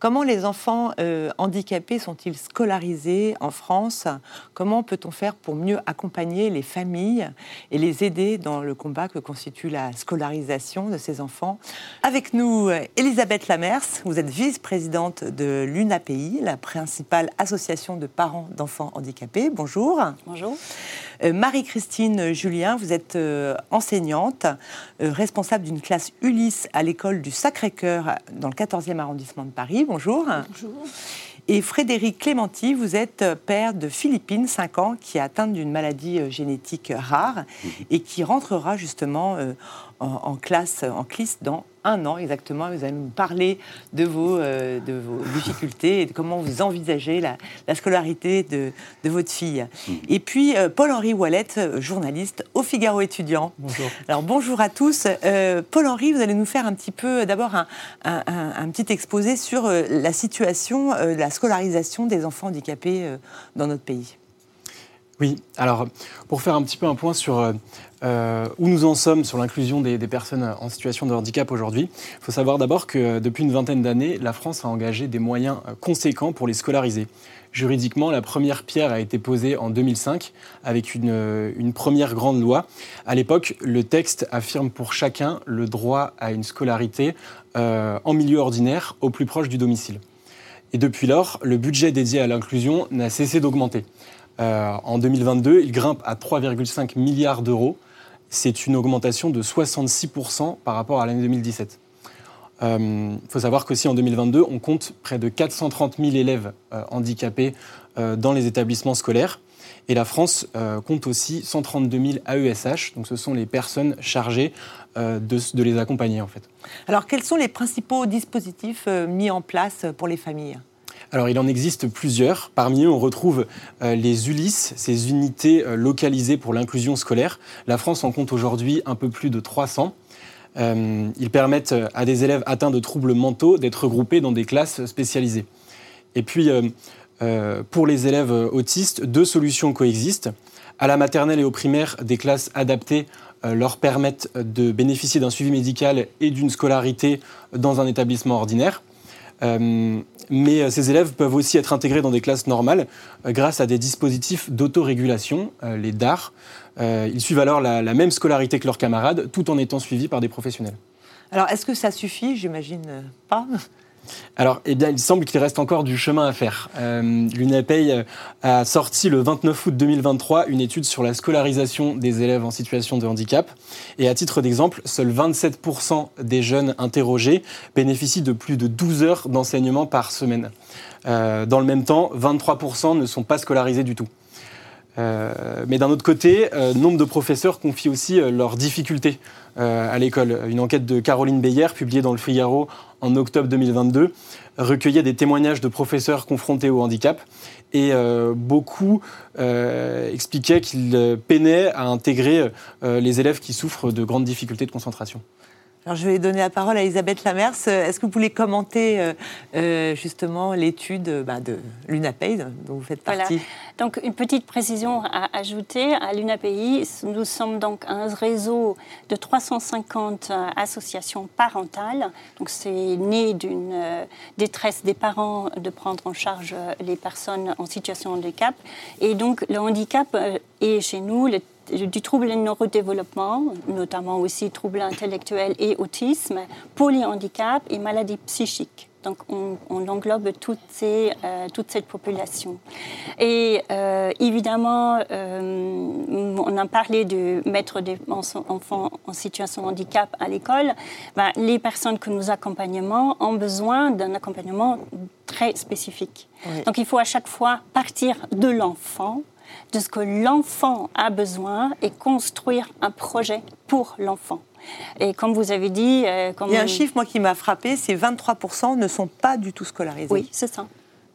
Comment les enfants euh, handicapés sont-ils scolarisés en France? Comment peut-on faire pour mieux accompagner les familles et les aider dans le combat que constitue la scolarisation de ces enfants? Avec nous, Elisabeth Lamers, vous êtes vice-présidente de l'UNAPI, la principale association de parents d'enfants handicapés. Bonjour. Bonjour. Euh, Marie-Christine Julien, vous êtes enseignante, responsable d'une classe Ulysse à l'école du Sacré-Cœur dans le 14e arrondissement de Paris bonjour. Bonjour. Et Frédéric Clémenti, vous êtes père de Philippine, 5 ans, qui est atteinte d'une maladie euh, génétique rare mhm. et qui rentrera justement euh, en, classe, en CLIS dans un an exactement. Vous allez nous parler de vos, euh, de vos difficultés et de comment vous envisagez la, scolarité de, de, votre fille. Mhm. Et puis, Paul-Henri Wallet, journaliste au Figaro étudiant. Bonjour. Alors, bonjour à tous. Paul-Henri, vous allez nous faire un petit peu, d'abord, un, un, petit exposé sur la situation, la scolarisation des enfants handicapés dans notre pays. Oui, alors pour faire un petit peu un point sur euh, euh, où nous en sommes sur l'inclusion des, personnes en situation de handicap aujourd'hui, il faut savoir d'abord que depuis une vingtaine d'années, la France a engagé des moyens euh, conséquents pour les scolariser. Juridiquement, la première pierre a été posée en 2005 avec une, première grande loi. À l'époque, le texte affirme pour chacun le droit à une scolarité en milieu ordinaire au plus proche du domicile. Et depuis lors, le budget dédié à l'inclusion n'a cessé d'augmenter. Euh, en 2022, il grimpe à 3,5 milliards d'euros. C'est une augmentation de 66% par rapport à l'année 2017. Il euh, faut savoir qu'aussi en 2022, on compte près de 430 000 élèves euh, handicapés dans les établissements scolaires. Et la France compte aussi 132 000 AESH, donc ce sont les personnes chargées de, de, les accompagner en fait. Alors quels sont les principaux dispositifs mis en place pour les familles? Alors il en existe plusieurs. Parmi eux, on retrouve euh, les ULIS, ces unités euh, localisées pour l'inclusion scolaire. La France en compte aujourd'hui un peu plus de 300. Euh, ils permettent à des élèves atteints de troubles mentaux d'être regroupés dans des classes spécialisées. Et puis, pour les élèves autistes, deux solutions coexistent. À la maternelle et au primaire, des classes adaptées leur permettent de bénéficier d'un suivi médical et d'une scolarité dans un établissement ordinaire. Euh, mais euh, ces élèves peuvent aussi être intégrés dans des classes normales euh, grâce à des dispositifs d'autorégulation, les DAR. ils suivent alors la, même scolarité que leurs camarades, tout en étant suivis par des professionnels. Alors, est-ce que ça suffit? J'imagine pas. Alors, eh bien, il semble qu'il reste encore du chemin à faire. Euh, L'UNAPEI a sorti le 29 août 2023 une étude sur la scolarisation des élèves en situation de handicap. Et à titre d'exemple, seuls 27% des jeunes interrogés bénéficient de plus de 12 heures d'enseignement par semaine. Euh, dans le même temps, 23% ne sont pas scolarisés du tout. Euh, mais d'un autre côté, euh, nombre de professeurs confient aussi euh, leurs difficultés à l'école. Une enquête de Caroline Beyer, publiée dans le Figaro en octobre 2022, recueillait des témoignages de professeurs confrontés au handicap et beaucoup expliquaient qu'ils peinaient à intégrer les élèves qui souffrent de grandes difficultés de concentration. Alors, je vais donner la parole à Elisabeth Lamers. Est-ce que vous voulez commenter euh, euh, justement l'étude bah, de l'UNAPEI dont vous faites partie? Donc, une petite précision à ajouter. À l'UNAPEI, nous sommes donc un réseau de 350 euh, associations parentales. Donc, c'est né d'une détresse des parents de prendre en charge les personnes en situation de handicap. Et donc, le handicap est chez nous le du trouble neurodéveloppement, notamment aussi troubles intellectuels et autisme, polyhandicap et maladies psychiques. Donc on, englobe toute, ces, euh, toute cette population. Et euh, évidemment, euh, on a parlé de mettre des enfants en situation de handicap à l'école. Ben, les personnes que nous accompagnons ont besoin d'un accompagnement très spécifiques. Oui. Donc il faut à chaque fois partir de l'enfant, de ce que l'enfant a besoin et construire un projet pour l'enfant. Et comme vous avez dit... euh, comme Il y a un chiffre, moi, qui m'a frappé, c'est 23% ne sont pas du tout scolarisés. Oui, c'est ça.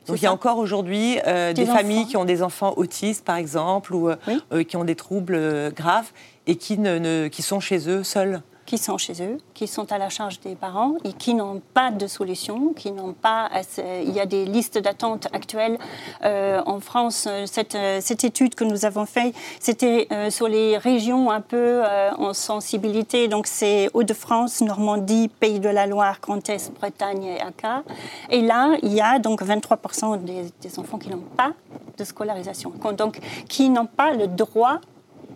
Donc il y a encore aujourd'hui euh, Des des, familles qui ont des enfants autistes, par exemple, ou euh, Oui. euh, qui ont des troubles euh, graves et qui, ne, ne- qui sont chez eux seuls. Qui sont chez eux, qui sont à la charge des parents et qui n'ont pas de solution, qui n'ont pas. Il y a des listes d'attente actuelles euh, en France. euh, Cette, euh, cette étude que nous avons faite, c'était sur les régions un peu en sensibilité. Donc c'est Hauts-de-France, Normandie, Pays de la Loire, Grand Bretagne et ACA. Et là, il y a donc 23% des, des enfants qui n'ont pas de scolarisation, donc qui n'ont pas le droit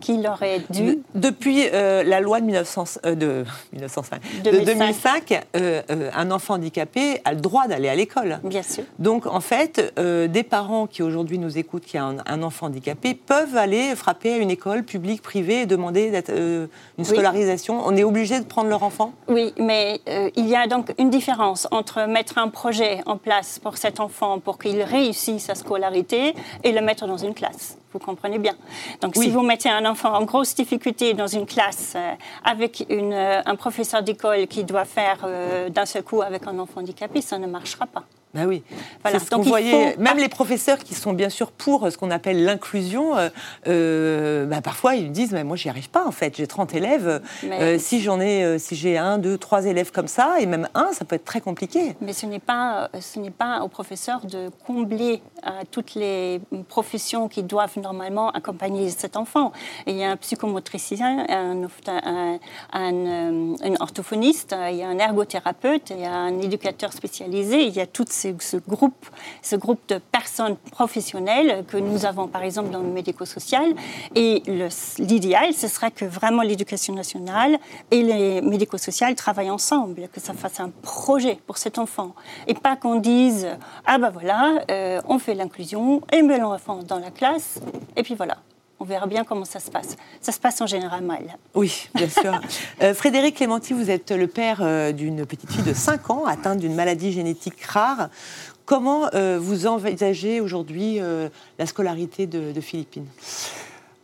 qui leur est dû. De- depuis euh, la loi de, 1900, euh, de, 1905, de 2005. 2005, euh, euh, un enfant handicapé a le droit d'aller à l'école. Bien sûr. Donc, en fait, des parents qui aujourd'hui nous écoutent, qui ont un, un enfant handicapé, peuvent aller frapper à une école publique, privée, et demander d'être, une Oui. scolarisation. On est obligé de prendre leur enfant? Oui, mais il y a donc une différence entre mettre un projet en place pour cet enfant pour qu'il réussisse sa scolarité et le mettre dans une classe. Vous comprenez bien. Donc, Oui. si vous mettez un enfant en grosse difficulté dans une classe euh, avec une, euh, un professeur d'école qui doit faire euh, d'un seul coup avec un enfant handicapé, ça ne marchera pas. Ben oui. Voilà. Ce Donc, voyait. faut- Même les professeurs qui sont bien sûr pour ce qu'on appelle l'inclusion, euh, euh, ben parfois ils disent mais moi j'y arrive pas en fait. J'ai 30 élèves. Mais- Euh, si j'en ai, euh, si j'ai un, deux, trois élèves comme ça et même un, ça peut être très compliqué. Mais ce n'est pas, euh, ce n'est pas au professeur de combler euh, toutes les professions qui doivent normalement accompagner cet enfant. Il y a un psychomotricien, un, un, un, euh, un orthophoniste, euh, il y a un ergothérapeute, il y a un éducateur spécialisé, il y a tout ce, ce groupe, ce groupe de personnes professionnelles que nous avons par exemple dans le médico-social. Et l'idéal, ce serait que vraiment l'éducation nationale et les médico-sociales travaillent ensemble, que ça fasse un projet pour cet enfant. Et pas qu'on dise Ah ben voilà, euh, on fait l'inclusion, et met l'enfant dans la classe, et puis voilà. On verra bien comment ça se passe. Ça se passe en général mal. Oui, bien sûr. Euh, Frédéric Clémenti, vous êtes le père euh, d'une petite fille de 5 ans atteinte d'une maladie génétique rare. Comment euh, vous envisagez aujourd'hui euh, la scolarité de, de Philippine?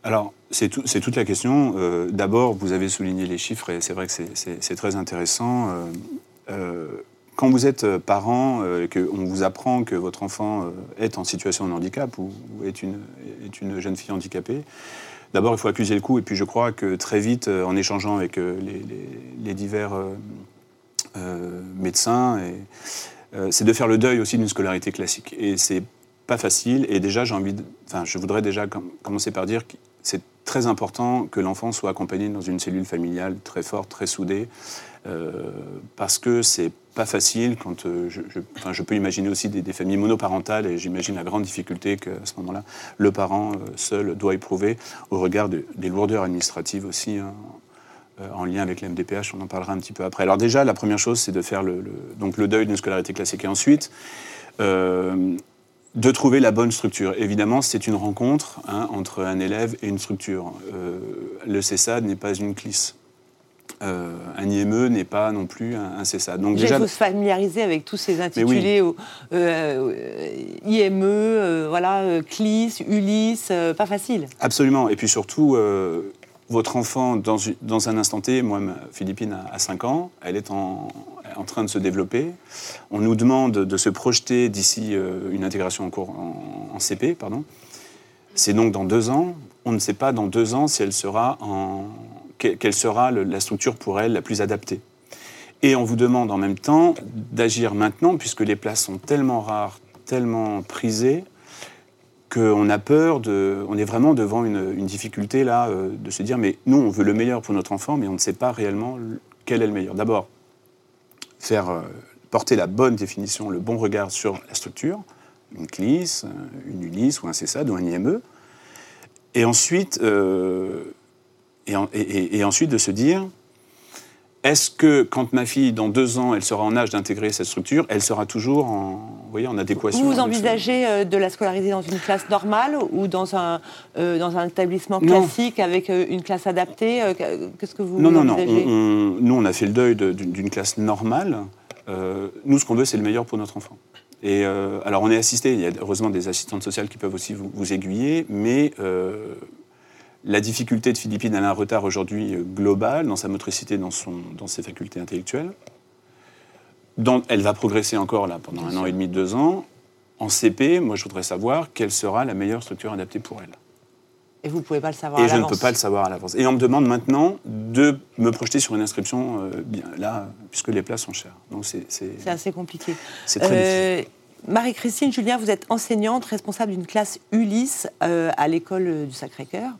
Alors, c'est tout- c'est toute la question. Euh, D'abord, vous avez souligné les chiffres et c'est vrai que c'est- c'est c'est très intéressant. Euh, euh, quand vous êtes euh, parent, euh, qu'on vous apprend que votre enfant euh, est en situation de handicap ou, est, une, jeune fille handicapée, d'abord il faut accuser le coup et puis je crois que très vite, euh, en échangeant avec les, divers médecins, c'est de faire le deuil aussi d'une scolarité classique. Et c'est pas facile. Et déjà, j'ai envie, enfin, je voudrais déjà com- commencer par dire que c'est très important que l'enfant soit accompagné dans une cellule familiale très forte, très soudée, parce que c'est pas facile quand euh, je, je- peux imaginer aussi des, familles monoparentales et j'imagine la grande difficulté qu'à ce moment-là le parent euh, seul doit éprouver au regard de- des lourdeurs administratives aussi hein, euh, en lien avec l'MDPH, on en parlera un petit peu après. Alors déjà, la première chose, c'est de faire le, donc le deuil d'une scolarité classique. Et ensuite, de trouver la bonne structure. Évidemment, c'est une rencontre hein, entre un élève et une structure. Le CESAD n'est pas une CLIS. Euh, un IME n'est pas non plus un, un CESAD. Donc Déjà, déjà, il faut se familiariser avec tous ces intitulés euh, euh, IME, euh, voilà, CLIS, ULIS, pas facile. Absolument. Et puis surtout, votre enfant, dans, un instant T, moi, Philippine a, a 5 ans, elle est en, en train de se développer. On nous demande de se projeter d'ici une intégration en, cours, en, en CP. pardon. C'est donc dans deux ans. On ne sait pas dans deux ans si elle sera en, quelle sera la structure pour elle la plus adaptée. Et on vous demande en même temps d'agir maintenant, puisque les places sont tellement rares, tellement prisées, qu'on a peur de. On est vraiment devant une, difficulté là, euh, de se dire mais nous, on veut le meilleur pour notre enfant, mais on ne sait pas réellement le- quel est le meilleur. D'abord, faire euh, porter la bonne définition, le bon regard sur la structure, une CLIS, euh, une ULIS ou un CESAD ou un IME. Et ensuite, et, en- et- et- et ensuite de se dire est-ce que quand ma fille, dans deux ans, elle sera en âge d'intégrer cette structure, elle sera toujours en, vous voyez, en adéquation Vous, vous avec ce- envisagez euh, de la scolariser dans une classe normale ou dans un, euh, dans un établissement Non. classique avec euh, une classe adaptée Qu'est-ce que vous Non, non, non. envisagez On- on- nous, on a fait le deuil de- d'une classe normale. Euh, nous, ce qu'on veut, c'est le meilleur pour notre enfant. Et euh, alors, on est assisté, il y a heureusement des assistantes sociales qui peuvent aussi vous, vous aiguiller, mais la difficulté de Philippine, elle a un retard aujourd'hui euh, global dans sa motricité, dans, son, dans ses facultés intellectuelles. Dans- elle va progresser encore là pendant un an et demi, deux ans. En CP, moi, je voudrais savoir quelle sera la meilleure structure adaptée pour elle. Et vous ne pouvez pas le savoir Et à je ne l'avance. peux pas le savoir à l'avance. Et on me demande maintenant de me projeter sur une inscription euh, bien là, puisque les places sont chères. Donc c'est c'est- C'est assez compliqué. c'est très difficile. Marie-Christine Julien, vous êtes enseignante, responsable d'une classe Ulysse euh, à l'école euh, du Sacré-Cœur.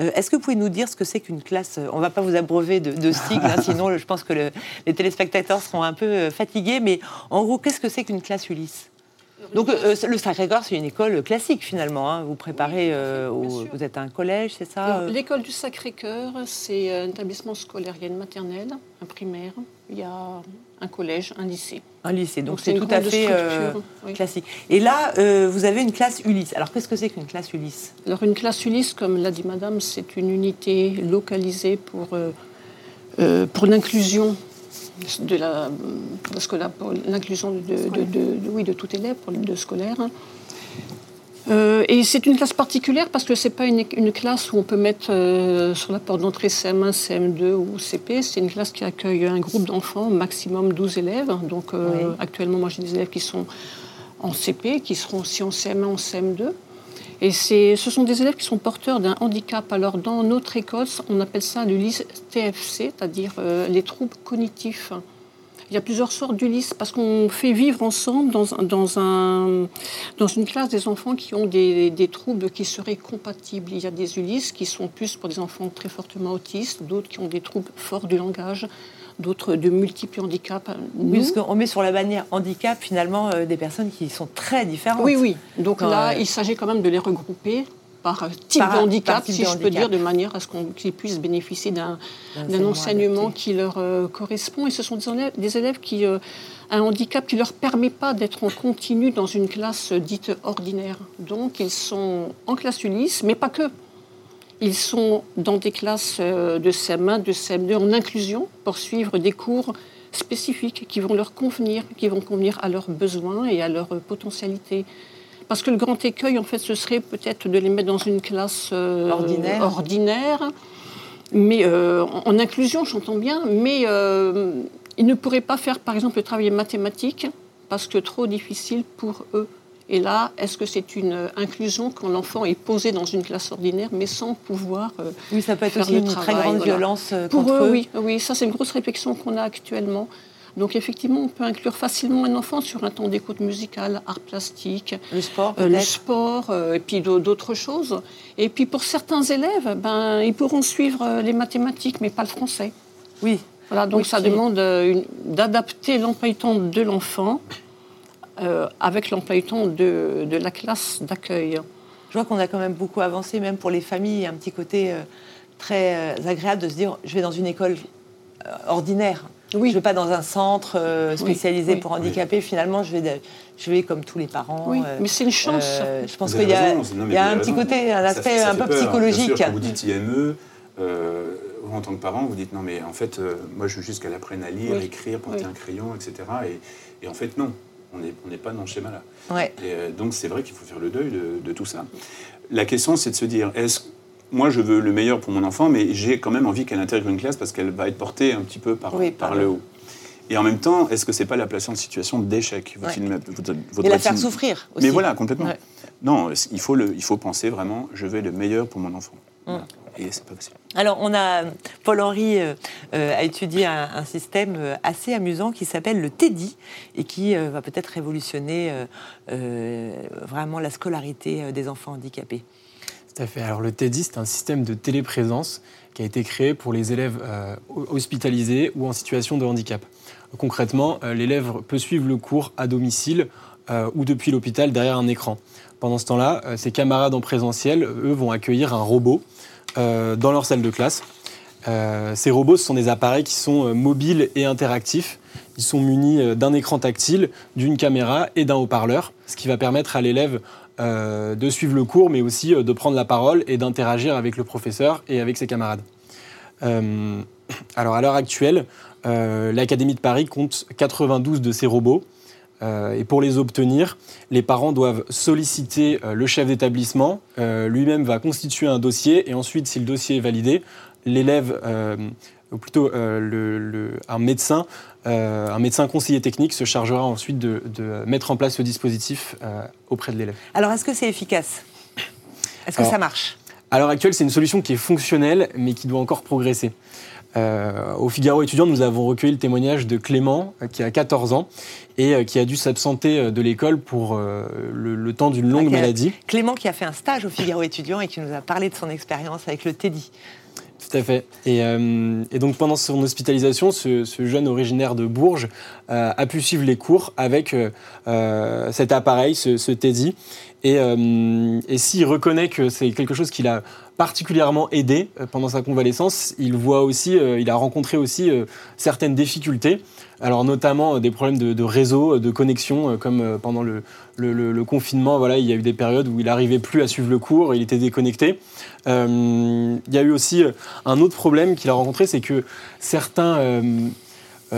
Euh, Est-ce que vous pouvez nous dire ce que c'est qu'une classe On ne va pas vous abreuver de, de sigles, hein, sinon je pense que le- les téléspectateurs seront un peu fatigués. Mais en gros, qu'est-ce que c'est qu'une classe Ulysse? Donc euh, le Sacré-Cœur, c'est une école classique finalement. hein. Vous préparez, euh, au- vous êtes à un collège, c'est ça? L'école du Sacré-Cœur, c'est un établissement scolaire. Il y a une maternelle, un primaire, il y a un collège, un lycée. Un lycée, donc c'est tout à fait euh, oui. classique. Et là, euh, vous avez une classe Ulysse. Alors qu'est-ce que c'est qu'une classe Ulysse? Alors une classe Ulysse, comme l'a dit Madame, c'est une unité localisée pour, euh, pour l'inclusion de la, parce que l'inclusion de, de, de- de- oui, de tout élève, de scolaire. Euh, et c'est une classe particulière parce que c'est pas une, une classe où on peut mettre euh, sur la porte d'entrée CM1, CM2 ou CP. C'est une classe qui accueille un groupe d'enfants, maximum 12 élèves. Donc euh, Oui. actuellement, moi j'ai des élèves qui sont en CP, qui seront aussi en CM1, en CM2. Et ce sont des élèves qui sont porteurs d'un handicap. Alors, dans notre école, on appelle ça l'ULIS TFC, c'est-à-dire les troubles cognitifs. Il y a plusieurs sortes d'ULIS parce qu'on fait vivre ensemble dans, un- dans, un, dans une classe des enfants qui ont des, des troubles qui seraient compatibles. Il y a des ULIS qui sont plus pour des enfants très fortement autistes, d'autres qui ont des troubles forts du langage, d'autres de multiples handicaps. Oui, parce qu'on met sur la bannière handicap finalement euh, des personnes qui sont très différentes. Oui, oui. Donc là, euh, il s'agit quand même de les regrouper par euh, type Par- de handicap, par type si de je peux dire, de manière à ce qu'ils puissent bénéficier d'un Enseignement adapté. qui leur euh, correspond. Et ce sont des élèves, des élèves qui euh, un handicap qui ne leur permet pas d'être en continu dans une classe dite ordinaire. Donc ils sont en classe Ulysse, mais pas que. Ils sont dans des classes de CM1, de CM2 en inclusion pour suivre des cours spécifiques qui vont leur convenir, qui vont convenir à leurs besoins et à leurs potentialités. Parce que le grand écueil, en fait, ce serait peut-être de les mettre dans une classe euh, Ordinaire. ordinaire, mais euh, en, inclusion, j'entends bien, mais euh, ils ne pourraient pas faire, par exemple, le travail mathématique parce que trop difficile pour eux. Et là, est-ce que c'est une inclusion quand l'enfant est posé dans une classe ordinaire, mais sans pouvoir euh, Oui, ça peut être aussi une très grande voilà. violence euh, pour contre eux, eux. oui, oui, ça c'est une grosse réflexion qu'on a actuellement. Donc effectivement, on peut inclure facilement un enfant sur un temps d'écoute musicale, art plastique, Le sport, euh, le sport, euh, et puis d'au- d'autres choses. Et puis pour certains élèves, ben, ils pourront suivre euh, les mathématiques, mais pas le français. Oui. Voilà, donc Oui, ça qui- demande d'adapter l'emploi du temps de l'enfant euh, avec l'emploi du temps de, de la classe d'accueil. Je vois qu'on a quand même beaucoup avancé, même pour les familles, un petit côté très agréable de se dire je vais dans une école ordinaire. Oui. Je ne vais pas dans un centre euh, spécialisé oui. pour handicapés. Finalement, je vais, de- je vais comme tous les parents. Oui, euh, mais c'est une chance. euh, je pense qu'il y a, non, y un petit côté, un aspect ça un peu peur. Bien psychologique. sûr, quand vous dites IME, euh, vous, en tant que parent, vous dites non, mais en fait, euh, moi, je veux juste qu'elle apprenne à lire, Oui. écrire, porter Oui. un crayon, etc. Et, et en fait, non, on n'est on pas dans ce schéma-là. Ouais. Et, euh, donc, c'est vrai qu'il faut faire le deuil de, de tout ça. La question, c'est de se dire est-ce moi, je veux le meilleur pour mon enfant, mais j'ai quand même envie qu'elle intègre une classe parce qu'elle va être portée un petit peu par, Oui, par, par le haut. Et en même temps, est-ce que c'est pas la placer en situation d'échec Ouais. Et la faire souffrir aussi. Mais voilà, complètement. Ouais. Non, il faut, le, il faut penser vraiment, je veux le meilleur pour mon enfant. Mm. Voilà. Et c'est pas facile. Alors, on a Paul-Henri euh, euh, a étudié un, un système euh, assez amusant qui s'appelle le TEDI et qui euh, va peut-être révolutionner euh, euh, vraiment la scolarité euh, des enfants handicapés. Alors le TEDI, c'est un système de téléprésence qui a été créé pour les élèves euh, hospitalisés ou en situation de handicap. Concrètement, euh, l'élève peut suivre le cours à domicile euh, ou depuis l'hôpital derrière un écran. Pendant ce temps-là, ses camarades en présentiel, eux, vont accueillir un robot dans leur salle de classe. Ces robots, sont des appareils qui sont mobiles et interactifs. Ils sont munis d'un écran tactile, d'une caméra et d'un haut-parleur, ce qui va permettre à l'élève euh, de suivre le cours, mais aussi euh, de prendre la parole et d'interagir avec le professeur et avec ses camarades. Euh, alors à l'heure actuelle, l'Académie de Paris compte 92 de ces robots. Et pour les obtenir, les parents doivent solliciter le chef d'établissement. Lui-même va constituer un dossier et ensuite, si le dossier est validé, l'élève, ou plutôt euh, le- le- un médecin, euh, un médecin conseiller technique se chargera ensuite de, de mettre en place ce dispositif euh, auprès de l'élève. Alors, est-ce que c'est efficace? Est-ce que Alors, ça marche? À l'heure actuelle, c'est une solution qui est fonctionnelle, mais qui doit encore progresser. Au Figaro étudiant, nous avons recueilli le témoignage de Clément, qui a 14 ans, et qui a dû s'absenter de l'école pour le, le temps d'une longue maladie. Clément qui a fait un stage au Figaro étudiant et qui nous a parlé de son expérience avec le TEDI. Tout à fait. Et, euh, et donc pendant son hospitalisation, ce, jeune originaire de Bourges euh, a pu suivre les cours avec euh, cet appareil, ce, ce. Et, s'il reconnaît que c'est quelque chose qui l'a particulièrement aidé pendant sa convalescence, il voit aussi, il a rencontré aussi certaines difficultés. Alors notamment euh, des problèmes de, réseau, euh, de connexion, euh, comme pendant le, confinement, voilà, il y a eu des périodes où il n'arrivait plus à suivre le cours, il était déconnecté. Il y a eu aussi un autre problème qu'il a rencontré, c'est que certains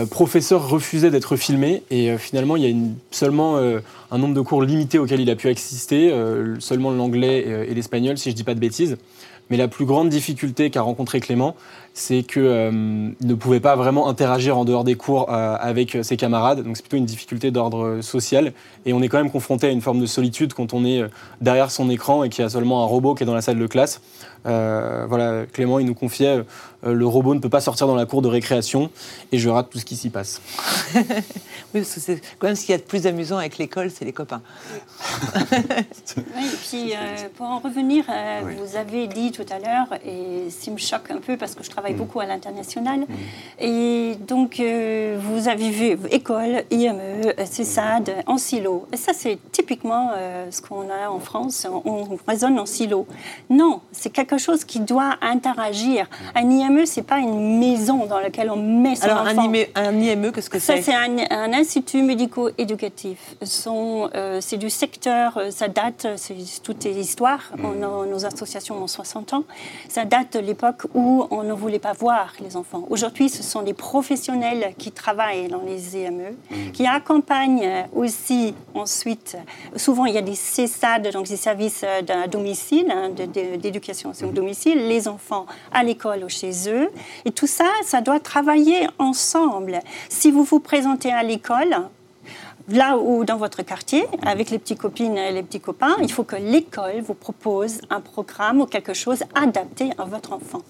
professeurs refusaient d'être filmés et finalement il y a seulement un nombre de cours limité auquel il a pu assister, seulement l'anglais et, l'espagnol si je dis pas de bêtises. Mais la plus grande difficulté qu'a rencontré Clément, c'est qu'il ne pouvait pas vraiment interagir en dehors des cours euh, avec ses camarades. Donc c'est plutôt une difficulté d'ordre euh, social. Et on est quand même confronté à une forme de solitude quand on est euh, derrière son écran et qu'il y a seulement un robot qui est dans la salle de classe. Euh, voilà, Clément, il nous confiait, euh, le robot ne peut pas sortir dans la cour de récréation et je rate tout ce qui s'y passe. Oui, parce que c'est quand même ce qu'il y a de plus amusant avec l'école, c'est les copains. Oui, et puis euh, pour en revenir, euh, Oui. vous avez dit tout à l'heure, et qui me choque un peu parce que je Mm. travaille beaucoup à l'international, et donc euh, vous avez vu école, IME, euh, CESAD, en silo. Et ça, c'est typiquement euh, ce qu'on a en France, on, on raisonne en silo. Non, c'est quelque chose qui doit interagir. Un IME, c'est pas une maison dans laquelle on met son Alors, enfant. IME, un IME, qu'est-ce que Ça, c'est c'est un, un institut médico-éducatif. Euh, c'est du secteur, euh, ça date, c'est toute l'histoire, on a- nos associations ont 60 ans, ça date de l'époque où on ne voulait pas voir les enfants. Aujourd'hui, ce sont des professionnels qui travaillent dans les EME, qui accompagnent euh, aussi ensuite, souvent il y a des CESAD, donc des services euh, d'un domicile, hein, d'éducation au domicile, les enfants à l'école ou chez Et tout ça, ça doit travailler ensemble. Si vous vous présentez à l'école, là ou dans votre quartier, avec les petites copines et les petits copains, il faut que l'école vous propose un programme ou quelque chose adapté à votre enfant.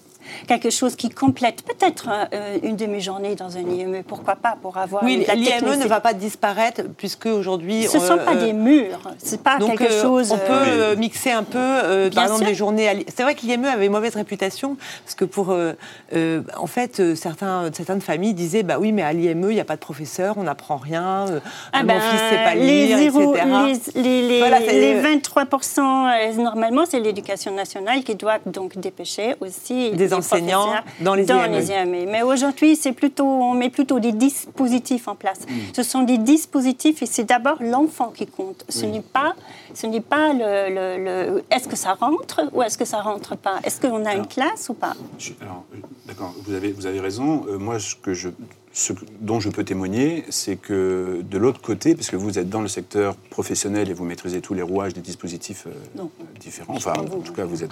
Quelque chose qui complète peut-être euh, une demi-journée dans un IME, pourquoi pas, pour avoir Oui, l'IME ne va pas disparaître puisque aujourd'hui. Ce ne sont euh, pas des murs, c'est pas Donc, quelque euh, chose. on peut euh, mixer un peu, par exemple, sûr. des journées. à C'est vrai que l'IME avait mauvaise réputation parce que pour, en fait, certains, certaines familles disaient, bah oui, mais à l'IME, il n'y a pas de professeur, on n'apprend rien, Ah mon ben, fils sait pas les lire, zéro- etc. Les, les- les- Voilà, c'est- les 23%, euh, normalement, c'est l'éducation nationale qui doit donc dépêcher aussi Des les enseignants professeurs dans les IME. IME. Mais aujourd'hui, c'est plutôt, on met plutôt des dispositifs en place. Mm. Ce sont des dispositifs et c'est d'abord l'enfant qui compte. Ce n'est pas, ce n'est pas le, le- le- est-ce que ça rentre ou est-ce que ça rentre pas? Est-ce qu'on a une classe ou pas? alors, euh, d'accord, vous avez, vous avez raison. Euh, moi, ce, que je, ce dont je peux témoigner, c'est que de l'autre côté, parce que vous êtes dans le secteur professionnel et vous maîtrisez tous les rouages des dispositifs euh, différents, enfin, en tout cas, vous êtes.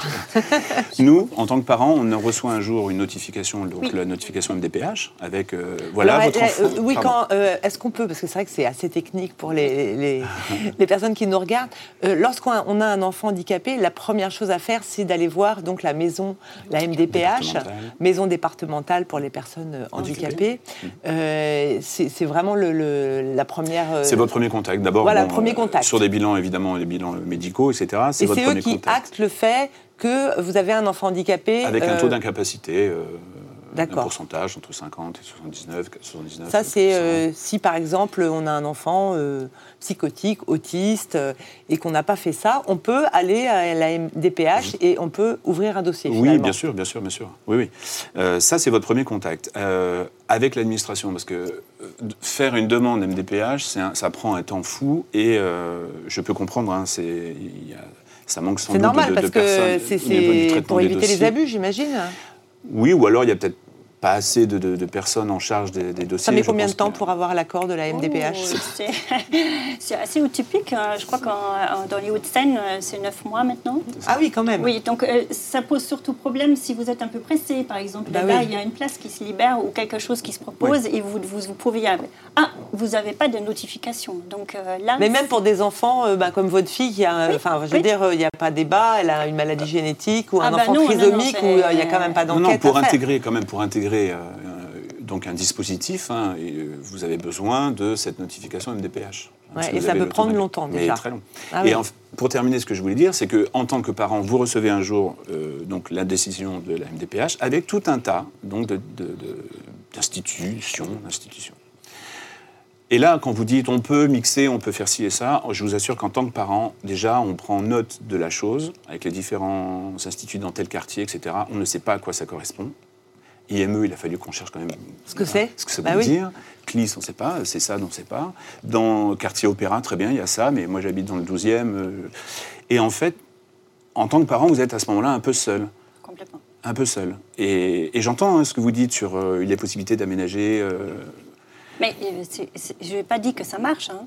Nous, en tant que parents, on reçoit un jour une notification, donc Oui. la notification MDPH, avec euh, voilà Alors, votre enfant. euh, oui, Pardon. quand est-ce qu'on peut, parce que c'est vrai que c'est assez technique pour les, les, les personnes qui nous regardent, lorsqu'on a, on a un enfant handicapé, la première chose à faire, c'est d'aller voir donc la maison, la MDPH, Départementale. maison départementale pour les personnes handicapées. Euh, c'est vraiment le, le- la première. euh, C'est votre premier contact. D'abord, Voilà, bon, premier euh, contact. sur des bilans, évidemment, des bilans médicaux, etc. C'est et votre c'est eux premier qui contact. actent le fait que vous avez un enfant handicapé. Avec un taux d'incapacité, d'un D'accord. pourcentage entre 50 et 79, 79. Ça, c'est euh, si par exemple on a un enfant euh, psychotique, autiste, euh, et qu'on n'a pas fait ça, on peut aller à la MDPH et on peut ouvrir un dossier. Oui, finalement. bien sûr, bien sûr, bien sûr. Oui, oui. Ça, c'est votre premier contact avec l'administration, parce que faire une demande MDPH, un- ça prend un temps fou, et je peux comprendre. hein, c'est il y a- ça manque sans doute normal de, de parce que personnes c'est au niveau du c'est pour éviter les abus, j'imagine. Oui, ou alors il y a peut-être pas assez de, de- de personnes en charge des, des dossiers. Ça met combien de temps que- pour avoir l'accord de la MDPH Oh, c'est- assez atypique. hein. Je crois que dans les Hauts-de-Seine, euh, c'est neuf mois maintenant. Ah oui, quand même. Oui, donc euh, ça pose surtout problème si vous êtes un peu pressé, par exemple. Bah là, oui. il y a une place qui se libère ou quelque chose qui se propose et vous, vous, vous pouvez... Ah, vous n'avez pas de notification. Donc euh, là... Mais même pour des enfants bah, comme votre fille, qui a, Oui, enfin, je veux oui. dire, il n'y a pas débat, elle a une maladie génétique ou un Ah bah enfant non, non, non, trisomique où euh, il n'y a quand même pas Non, non, d'enquête pour à faire. intégrer quand même, pour intégrer euh, euh, donc un dispositif, hein, et, euh, vous avez besoin de cette notification MDPH. Ouais, que et ça peut prendre longtemps, Mais déjà. très long. Ah et oui. en- pour terminer, ce que je voulais dire, c'est que en tant que parent, vous recevez un jour euh, donc la décision de la MDPH avec tout un tas donc de- de- de- d'institutions, d'institutions. Et là, quand vous dites on peut mixer, on peut faire ci et ça, je vous assure qu'en tant que parent, déjà, on prend note de la chose avec les différents instituts dans tel quartier, etc. On ne sait pas à quoi ça correspond. IME, il a fallu qu'on cherche quand même Ce que c'est ce que ça Bah veut oui. dire. CLIS, on ne sait pas, c'est ça, on ne sait pas. Dans quartier Opéra, très bien, il y a ça, mais moi j'habite dans le 12e. euh, et en fait, en tant que parent, vous êtes à ce moment-là un peu seul. Complètement. Un peu seul. Et, et j'entends hein, ce que vous dites sur euh, les possibilités d'aménager. euh, Mais je n'ai pas dit que ça marche. hein.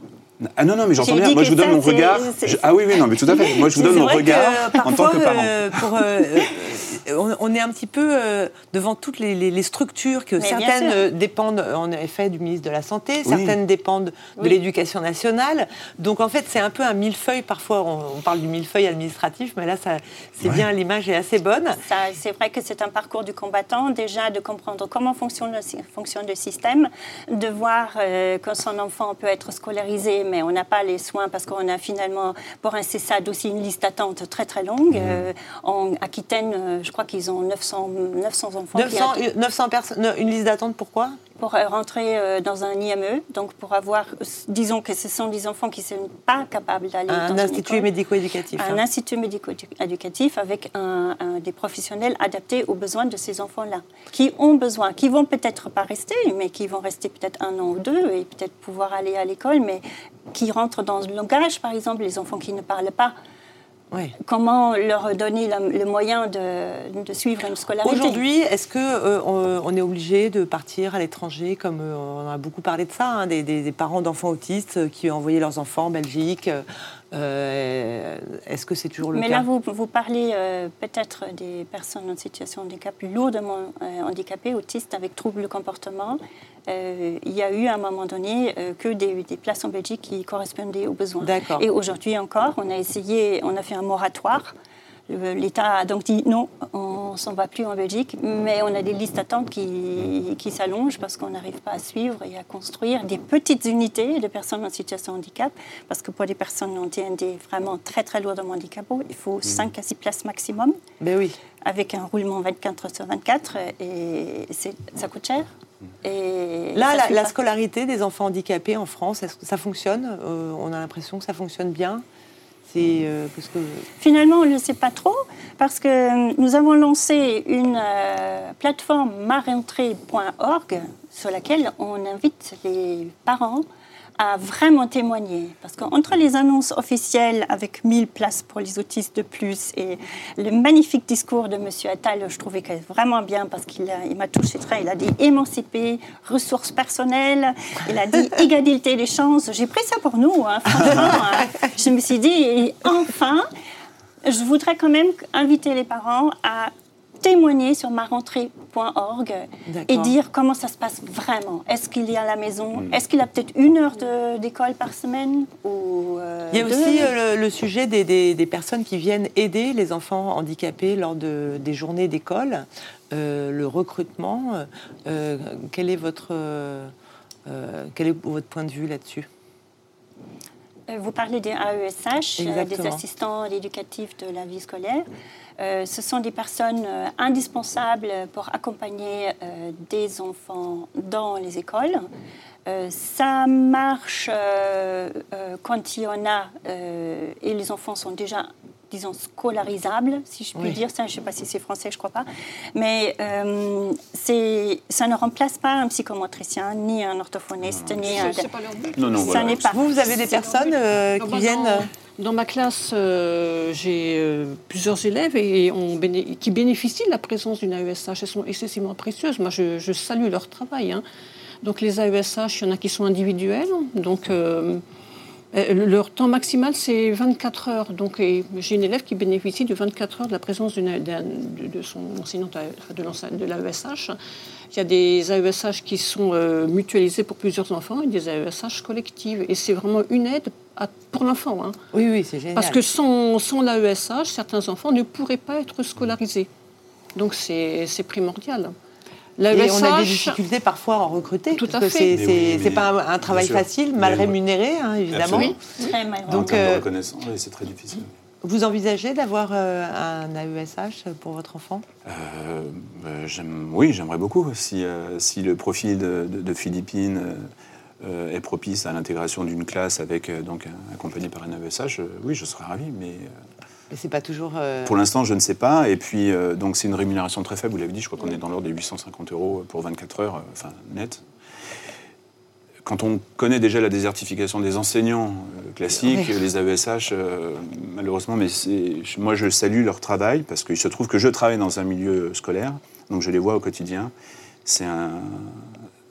Ah non, non, mais j'entends bien. Moi, je vous donne mon regard. Je- ah oui, oui, non, mais tout à fait. Moi, je vous donne mon regard en tant que parent. euh, pour, euh, euh, on, on est un petit peu euh, devant toutes les, les- les structures que Mais certaines euh, dépendent en effet du ministre de la Santé, Oui. certaines dépendent de Oui. l'éducation nationale. Donc en fait, c'est un peu un millefeuille. Parfois, on, on parle du millefeuille administratif, mais là, ça, c'est Ouais. bien, l'image est assez bonne. C'est vrai que c'est un parcours du combattant, déjà de comprendre comment fonctionne le, fonctionne le système, de voir euh, que son enfant peut être scolarisé, mais on n'a pas les soins parce qu'on a finalement, pour un CESAD aussi, une liste d'attente très très longue. Euh, en Aquitaine, euh, je crois qu'ils ont 900, 900 enfants qui 900, attendent euh, 900 personnes, une liste d'attente, pourquoi? Pour euh, rentrer euh, dans un IME, donc pour avoir, disons que ce sont des enfants qui ne sont pas capables d'aller dans Un institut médico-éducatif. un hein. institut médico-éducatif avec un- un- des professionnels adaptés aux besoins de ces enfants-là, qui ont besoin, qui vont peut-être pas rester, mais qui vont rester peut-être un an ou deux et peut-être pouvoir aller à l'école, mais qui rentrent dans le langage, par exemple, les enfants qui ne parlent pas. Ouais. Comment leur donner la- le moyen de, de suivre une scolarité Aujourd'hui, est-ce que euh, on, on est obligé de partir à l'étranger, comme euh, on a beaucoup parlé de ça, hein, des, des- des parents d'enfants autistes euh, qui ont envoyé leurs enfants en Belgique euh, Est-ce que c'est toujours le Mais cas là, vous, vous parlez peut-être des personnes en situation de handicap lourdement handicapées, autistes avec troubles de comportement. Euh, il y a eu à un moment donné euh, que des, des places en Belgique qui correspondaient aux besoins. Et aujourd'hui encore, on a essayé, on a fait un moratoire. Le- L'État a donc dit non, on s'en va plus en Belgique, mais on a des listes d'attente qui, qui s'allongent parce qu'on n'arrive pas à suivre et à construire des petites unités de personnes en situation de handicap. Parce que pour des personnes en TND vraiment très très lourdement handicapées, il faut 5 à 6 places maximum Ben oui. avec un roulement 24 sur 24 et ça coûte cher. Et Là, la, scolarité des enfants handicapés en France, est-ce que ça fonctionne Euh, On a l'impression que ça fonctionne bien? C'est euh, parce que Finalement, on ne le sait pas trop parce que nous avons lancé une euh, plateforme marentrée.org sur laquelle on invite les parents à vraiment témoigner. Parce qu'entre les annonces officielles avec 1000 places pour les autistes de plus et le magnifique discours de M. Attal, je trouvais que vraiment bien parce qu'il a- il m'a touché très. Il a dit émanciper, ressources personnelles, il a dit égalité des chances. J'ai pris ça pour nous, hein, franchement. hein. Je me suis dit, et enfin, je voudrais quand même inviter les parents à témoigner sur marentrée.org et dire comment ça se passe vraiment. Est-ce qu'il y a à la maison? Est-ce qu'il a peut-être une heure de- d'école par semaine? Ou euh, Il y a deux? aussi euh, le, le sujet des, des- des personnes qui viennent aider les enfants handicapés lors de, des journées d'école, euh, le recrutement. euh, quel, est votre, quel est votre point de vue là-dessus? Vous parlez des AESH, des assistants éducatifs de la vie scolaire. Euh, ce sont des personnes euh, indispensables pour accompagner euh, des enfants dans les écoles. Euh, ça marche euh, euh, quand il y en a euh, et les enfants sont déjà disons, scolarisables, si je puis Oui. dire ça. Je ne sais pas si c'est français, je ne crois pas. Mais euh, ça ne remplace pas un psychomotricien, ni un orthophoniste, ni un... C'est pas leur but. Non, non, Ça voilà. n'est pas. Vous, vous avez des personnes qui bah viennent. Dans, ma classe, euh, j'ai euh, plusieurs élèves et on béné- qui bénéficient de la présence d'une AESH. Elles sont excessivement précieuses. Moi, je, salue leur travail. hein. Donc, les AESH, il y en a qui sont individuels. Donc, euh, leur temps maximal, c'est 24 heures. Donc, j'ai une élève qui bénéficie de 24 heures de la présence d'une- de, de son enseignante, de de l'AESH. Il y a des AESH qui sont euh, mutualisés pour plusieurs enfants et des AESH collectives. Et c'est vraiment une aide à- pour l'enfant. hein. Oui, oui, c'est génial. Parce que sans, sans l'AESH, certains enfants ne pourraient pas être scolarisés. Donc c'est c'est primordial. Et on a des difficultés parfois à en recruter. Tout parce à que fait. c'est- oui, mais- pas un, un travail facile, mal oui. rémunéré, hein, évidemment. Absolument. Très mal. Donc, euh, de reconnaissance, oui, c'est très difficile. Vous envisagez d'avoir euh, un AESH pour votre enfant? Euh, euh, j'aime- oui, j'aimerais beaucoup. Si, euh, si le profil de, de- de Philippines est propice à l'intégration d'une classe avec euh, donc accompagné par un AESH, euh, oui, je serais ravi. Mais euh, Mais c'est pas toujours. euh, pour l'instant, je ne sais pas. Et puis, euh, donc, c'est une rémunération très faible. Vous l'avez dit. Je crois qu'on est dans l'ordre des 850 euros pour 24 heures, euh, enfin net. Quand on connaît déjà la désertification des enseignants classiques, Oui. les AESH, malheureusement, mais moi je salue leur travail parce qu'il se trouve que je travaille dans un milieu scolaire, donc je les vois au quotidien. C'est un,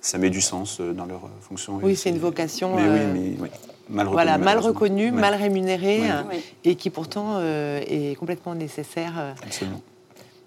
ça met du sens euh, dans leur euh, fonction. Oui, c'est une vocation, Mais euh, oui, mais oui, mal reconnue. Voilà, mal malheureusement. reconnu, Ouais, mal rémunéré, Ouais. Oui. et qui pourtant euh, est complètement nécessaire. euh. Absolument.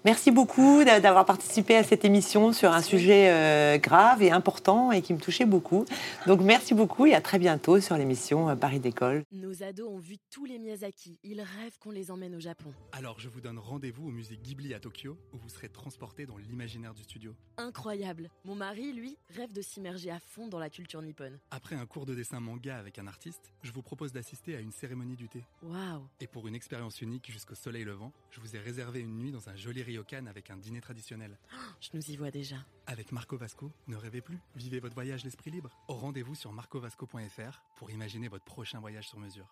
Merci beaucoup d'a- d'avoir participé à cette émission sur un sujet euh, grave et important et qui me touchait beaucoup. Donc merci beaucoup et à très bientôt sur l'émission euh, Paris d'école. Nos ados ont vu tous les Miyazaki. Ils rêvent qu'on les emmène au Japon. Alors je vous donne rendez-vous au musée Ghibli à Tokyo, où vous serez transporté dans l'imaginaire du studio. Incroyable. Mon mari, lui, rêve de s'immerger à fond dans la culture nippone. Après un cours de dessin manga avec un artiste, je vous propose d'assister à une cérémonie du thé. Waouh. Et pour une expérience unique jusqu'au soleil levant, je vous ai réservé une nuit dans un joli ryokan avec un dîner traditionnel. Je nous y vois déjà. Avec Marco Vasco, ne rêvez plus, vivez votre voyage l'esprit libre. Au rendez-vous sur marcovasco.fr pour imaginer votre prochain voyage sur mesure.